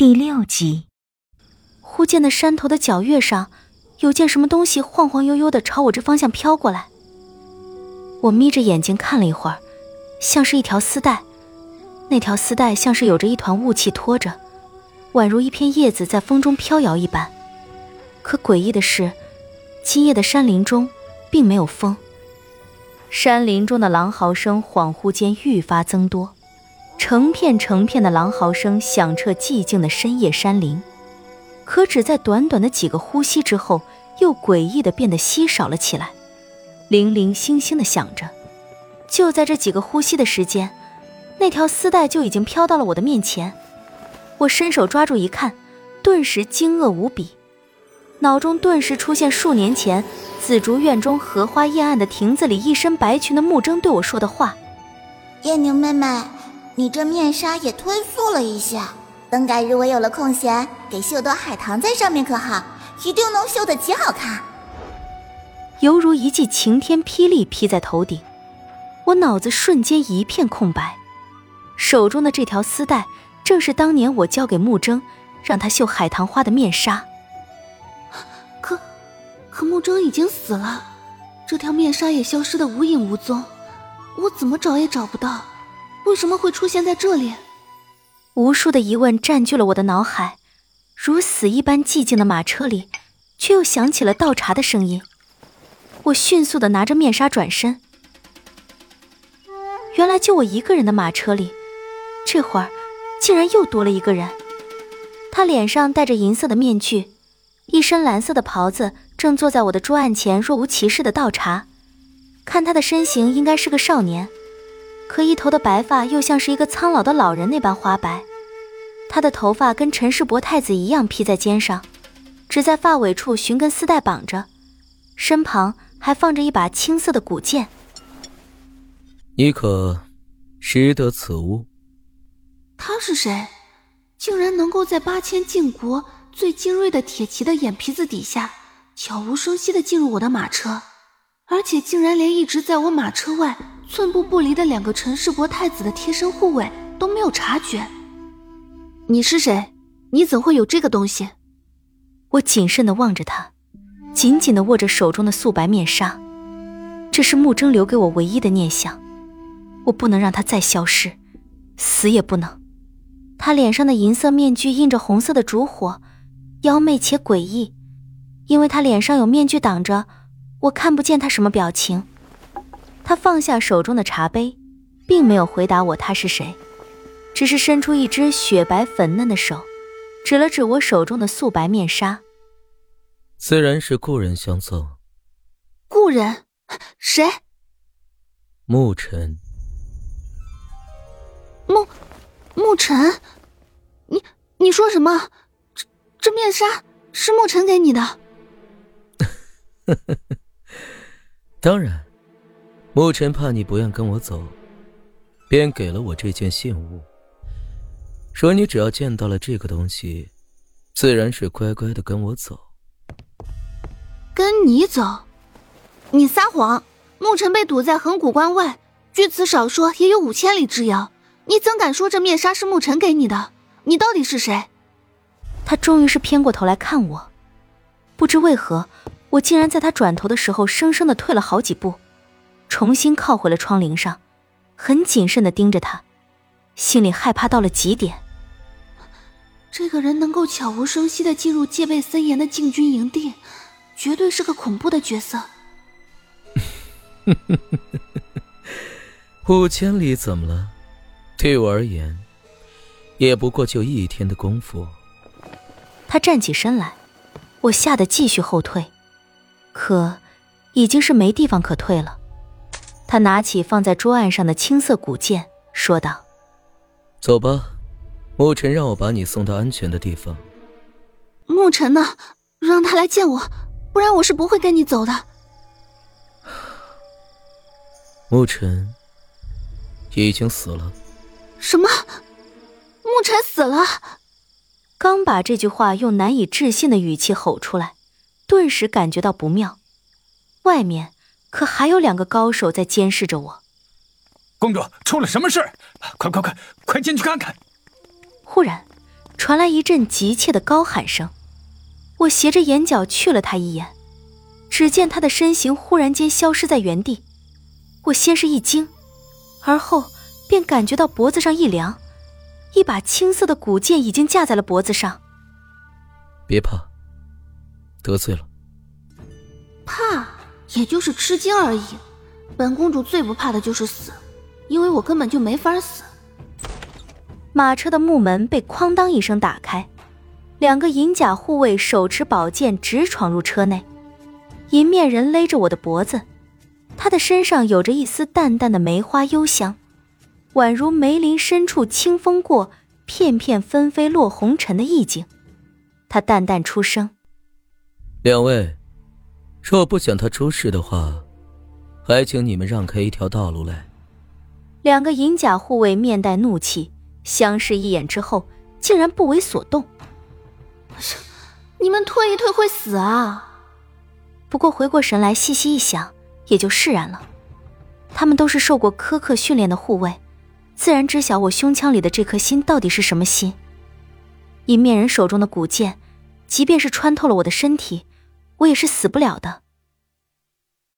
第六集，忽见那山头的角月上，有件什么东西晃晃悠悠的朝我这方向飘过来。我眯着眼睛看了一会儿，像是一条丝带，那条丝带像是有着一团雾气拖着，宛如一片叶子在风中飘摇一般。可诡异的是，今夜的山林中并没有风。山林中的狼嚎声恍惚间愈发增多。成片成片的狼嚎声响彻寂静的深夜山林，可只在短短的几个呼吸之后，又诡异的变得稀少了起来，零零星星的响着。就在这几个呼吸的时间，那条丝带就已经飘到了我的面前。我伸手抓住一看，顿时惊愕无比，脑中顿时出现数年前紫竹院中荷花艳暗的亭子里，一身白裙的木筝对我说的话：“燕宁妹妹。”你这面纱也褪素了一些，等改日我有了空闲，给绣朵海棠在上面可好？一定能绣得极好看。犹如一记晴天霹雳劈在头顶，我脑子瞬间一片空白。手中的这条丝带，正是当年我交给木征，让他绣海棠花的面纱。可，可木征已经死了，这条面纱也消失的无影无踪，我怎么找也找不到。为什么会出现在这里？无数的疑问占据了我的脑海，如死一般寂静的马车里，却又响起了倒茶的声音。我迅速的拿着面纱转身，原来就我一个人的马车里，这会儿竟然又多了一个人。他脸上戴着银色的面具，一身蓝色的袍子，正坐在我的桌案前，若无其事的倒茶。看他的身形，应该是个少年。可一头的白发又像是一个苍老的老人那般花白，他的头发跟陈世伯太子一样披在肩上，只在发尾处寻根丝带绑着，身旁还放着一把青色的古剑。你可识得此物？他是谁？竟然能够在八千禁国最精锐的铁骑的眼皮子底下，悄无声息的进入我的马车，而且竟然连一直在我马车外。寸步不离的两个陈世伯太子的贴身护卫都没有察觉。你是谁？你怎会有这个东西？我谨慎的望着他，紧紧的握着手中的素白面纱。这是穆征留给我唯一的念想，我不能让他再消失，死也不能。他脸上的银色面具映着红色的烛火，妖媚且诡异。因为他脸上有面具挡着，我看不见他什么表情。他放下手中的茶杯，并没有回答我他是谁，只是伸出一只雪白粉嫩的手，指了指我手中的素白面纱。自然是故人相赠。故人？谁？沐尘。沐，沐尘？你你说什么？这这面纱是沐尘给你的？当然。沐尘怕你不愿跟我走，便给了我这件信物，说你只要见到了这个东西，自然是乖乖的跟我走。跟你走？你撒谎！沐尘被堵在横古关外，据此少说也有五千里之遥，你怎敢说这面纱是沐尘给你的？你到底是谁？他终于是偏过头来看我，不知为何，我竟然在他转头的时候，生生的退了好几步。重新靠回了窗棂上，很谨慎的盯着他，心里害怕到了极点。这个人能够悄无声息的进入戒备森严的禁军营地，绝对是个恐怖的角色。五千里怎么了？对我而言，也不过就一天的功夫。他站起身来，我吓得继续后退，可已经是没地方可退了。他拿起放在桌案上的青色古剑，说道：“走吧，沐尘让我把你送到安全的地方。”沐尘呢？让他来见我，不然我是不会跟你走的。沐尘已经死了。什么？沐尘死了？刚把这句话用难以置信的语气吼出来，顿时感觉到不妙。外面。可还有两个高手在监视着我。公主出了什么事？快快快，快进去看看！忽然，传来一阵急切的高喊声。我斜着眼角去了他一眼，只见他的身形忽然间消失在原地。我先是一惊，而后便感觉到脖子上一凉，一把青色的古剑已经架在了脖子上。别怕，得罪了。怕，也就是吃惊而已。本公主最不怕的就是死，因为我根本就没法死。马车的木门被哐当一声打开。两个银甲护卫手持宝剑直闯入车内，银面人勒着我的脖子，他的身上有着一丝淡淡的梅花幽香，宛如梅林深处清风过，片片纷飞落红尘的意境。他淡淡出声：“两位，若不想他出事的话，还请你们让开一条道路来。”两个银甲护卫面带怒气，相视一眼之后，竟然不为所动。你们退一退会死啊！不过回过神来，细细一想，也就释然了。他们都是受过苛刻训练的护卫，自然知晓我胸腔里的这颗心到底是什么心。银面人手中的古剑，即便是穿透了我的身体，我也是死不了的。